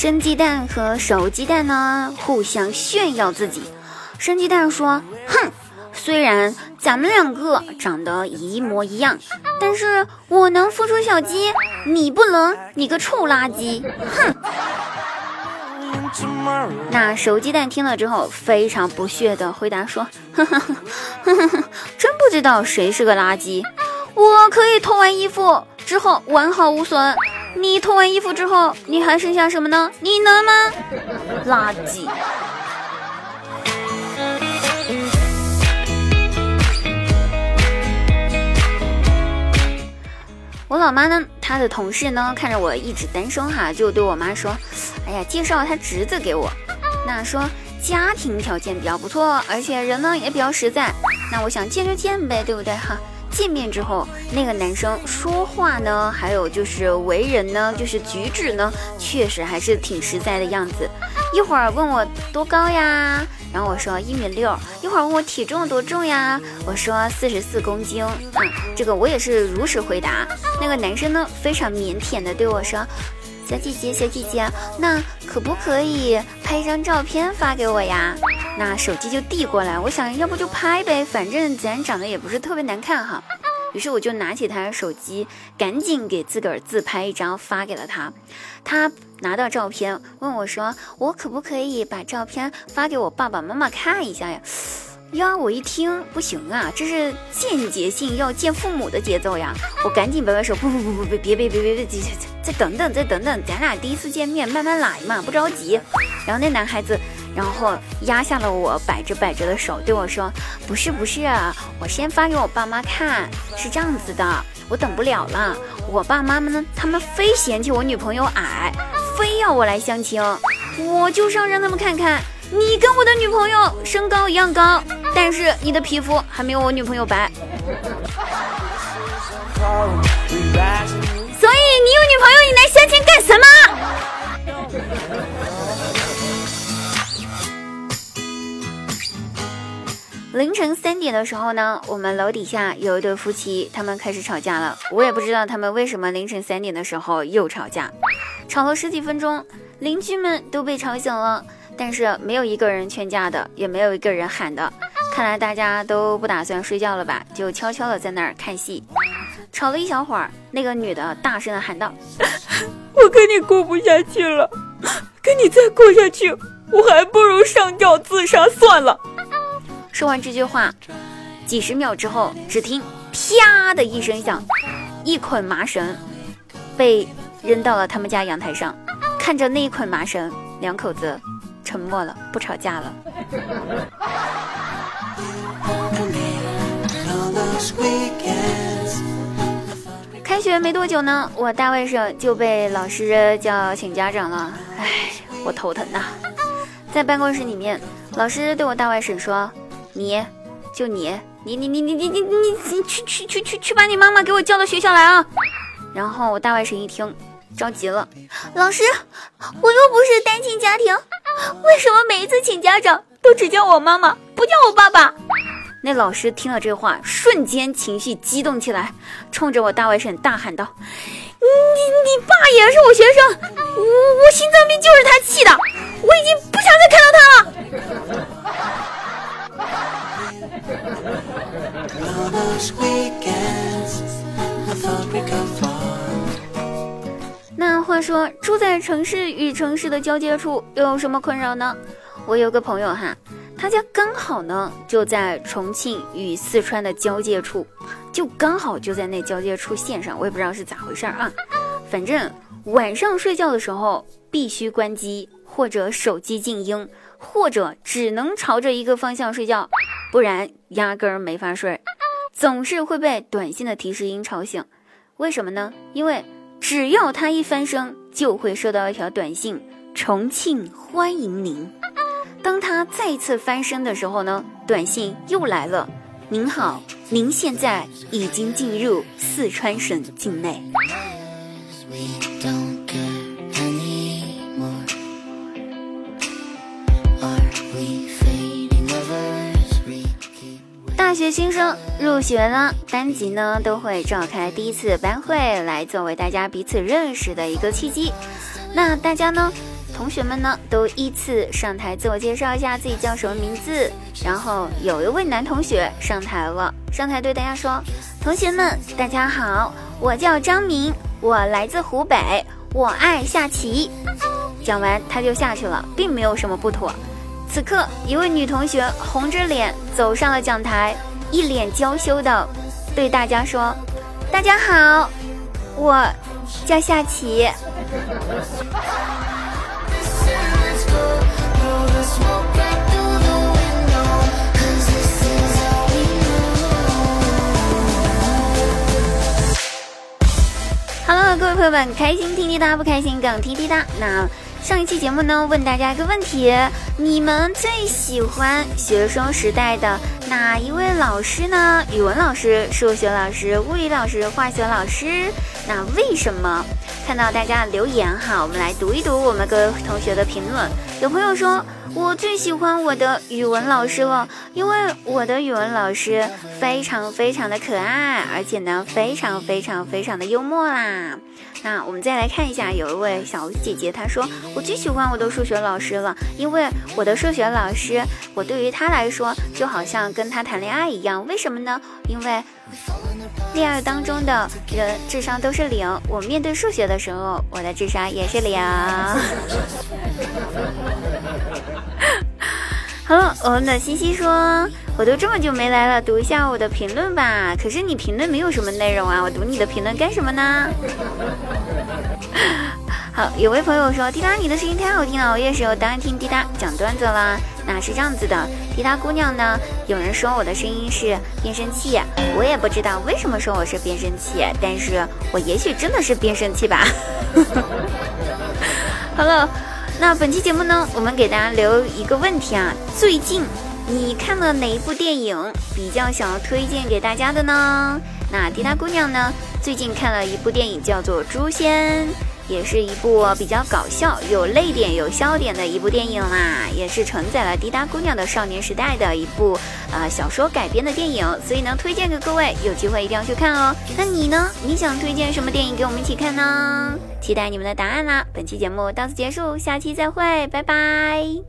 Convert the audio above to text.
生鸡蛋和熟鸡蛋呢互相炫耀自己。生鸡蛋说：“哼，虽然咱们两个长得一模一样，但是我能孵出小鸡，你不能，你个臭垃圾！”哼。那熟鸡蛋听了之后，非常不屑的回答说：“呵呵呵呵呵，真不知道谁是个垃圾。我可以脱完衣服之后完好无损，你脱完衣服之后，你还剩下什么呢？你能吗？垃圾。”我老妈呢，她的同事呢，看着我一直单身哈，就对我妈说。哎呀，介绍他侄子给我，那说家庭条件比较不错，而且人呢也比较实在，那我想见就见呗，对不对哈？见面之后，那个男生说话呢，还有就是为人呢，就是举止呢，确实还是挺实在的样子。一会儿问我多高呀，然后我说一米六；一会儿问我体重多重呀，我说四十四公斤。嗯，这个我也是如实回答。那个男生呢，非常腼腆的对我说。小姐姐，小姐姐，那可不可以拍一张照片发给我呀？那手机就递过来，我想要不就拍呗，反正咱长得也不是特别难看哈。于是我就拿起他的手机，赶紧给自个儿自拍一张发给了他。他拿到照片，问我说：“我可不可以把照片发给我爸爸妈妈看一下呀？”呀，我一听不行啊，这是间接性要见父母的节奏呀！我赶紧摆摆手，不不不不不，别别别别别，再等等再等等，咱俩第一次见面，慢慢来嘛，不着急。然后那男孩子，然后压下了我摆着摆着的手，对我说：“不是不是，我先发给我爸妈看，是这样子的，我等不了了。我爸妈们呢，他们非嫌弃我女朋友矮，非要我来相亲，我就要让他们看看。”你跟我的女朋友身高一样高，但是你的皮肤还没有我女朋友白，所以你有女朋友，你来相亲干什么？凌晨三点的时候呢，我们楼底下有一对夫妻，他们开始吵架了。我也不知道他们为什么凌晨三点的时候又吵架，吵了十几分钟，邻居们都被吵醒了。但是没有一个人劝架的，也没有一个人喊的，看来大家都不打算睡觉了吧？就悄悄的在那儿看戏。吵了一小会儿，那个女的大声的喊道：“ 我跟你过不下去了，跟你再过下去，我还不如上吊自杀算了。”说完这句话，几十秒之后，只听啪的一声响，一捆麻绳被扔到了他们家阳台上。看着那一捆麻绳，两口子。沉默了，不吵架了。开学没多久呢，我大外甥就被老师叫请家长了。唉，我头疼呐。在办公室里面，老师对我大外甥说：“你，就你，你你你你你你你你去去去去去把你妈妈给我叫到学校来啊！”然后我大外甥一听，着急了：“老师，我又不是单亲家庭。”为什么每一次请家长都只叫我妈妈，不叫我爸爸？那老师听了这话，瞬间情绪激动起来，冲着我大外甥大喊道：“你你爸也是我学生，我我心脏病就是他气的，我已经不想再看到他了。”那话说，住在城市与城市的交界处又有什么困扰呢？我有个朋友哈，他家刚好呢就在重庆与四川的交界处，就刚好就在那交界处线上，我也不知道是咋回事儿啊。反正晚上睡觉的时候必须关机，或者手机静音，或者只能朝着一个方向睡觉，不然压根儿没法睡，总是会被短信的提示音吵醒。为什么呢？因为。只要他一翻身，就会收到一条短信：“重庆欢迎您。”当他再次翻身的时候呢，短信又来了：“您好，您现在已经进入四川省境内。”学新生入学了，班级呢都会召开第一次班会，来作为大家彼此认识的一个契机。那大家呢，同学们呢都依次上台自我介绍一下自己叫什么名字。然后有一位男同学上台了，上台对大家说：“同学们，大家好，我叫张明，我来自湖北，我爱下棋。”讲完他就下去了，并没有什么不妥。此刻，一位女同学红着脸走上了讲台，一脸娇羞的对大家说：“大家好，我叫夏琪。”好了，各位朋友们，开心听滴答，不开心更听滴答。那上一期节目呢，问大家一个问题：你们最喜欢学生时代的哪一位老师呢？语文老师、数学老师、物理老师、化学老师？那为什么？看到大家留言哈，我们来读一读我们各位同学的评论。有朋友说。我最喜欢我的语文老师了，因为我的语文老师非常非常的可爱，而且呢非常非常非常的幽默啦。那我们再来看一下，有一位小姐姐她说，我最喜欢我的数学老师了，因为我的数学老师，我对于他来说就好像跟他谈恋爱一样。为什么呢？因为恋爱当中的人智商都是零，我面对数学的时候，我的智商也是零。好了，我们的西西说，我都这么久没来了，读一下我的评论吧。可是你评论没有什么内容啊，我读你的评论干什么呢？好，有位朋友说，滴答你的声音太好听了，我也是有当然听滴答讲段子啦。那是这样子的，滴答姑娘呢，有人说我的声音是变声器，我也不知道为什么说我是变声器，但是我也许真的是变声器吧。好了。那本期节目呢，我们给大家留一个问题啊，最近你看了哪一部电影比较想要推荐给大家的呢？那滴答姑娘呢，最近看了一部电影叫做《诛仙》。也是一部比较搞笑、有泪点、有笑点的一部电影啦，也是承载了滴答姑娘的少年时代的一部呃小说改编的电影，所以呢，推荐给各位，有机会一定要去看哦。那你呢？你想推荐什么电影给我们一起看呢？期待你们的答案啦！本期节目到此结束，下期再会，拜拜。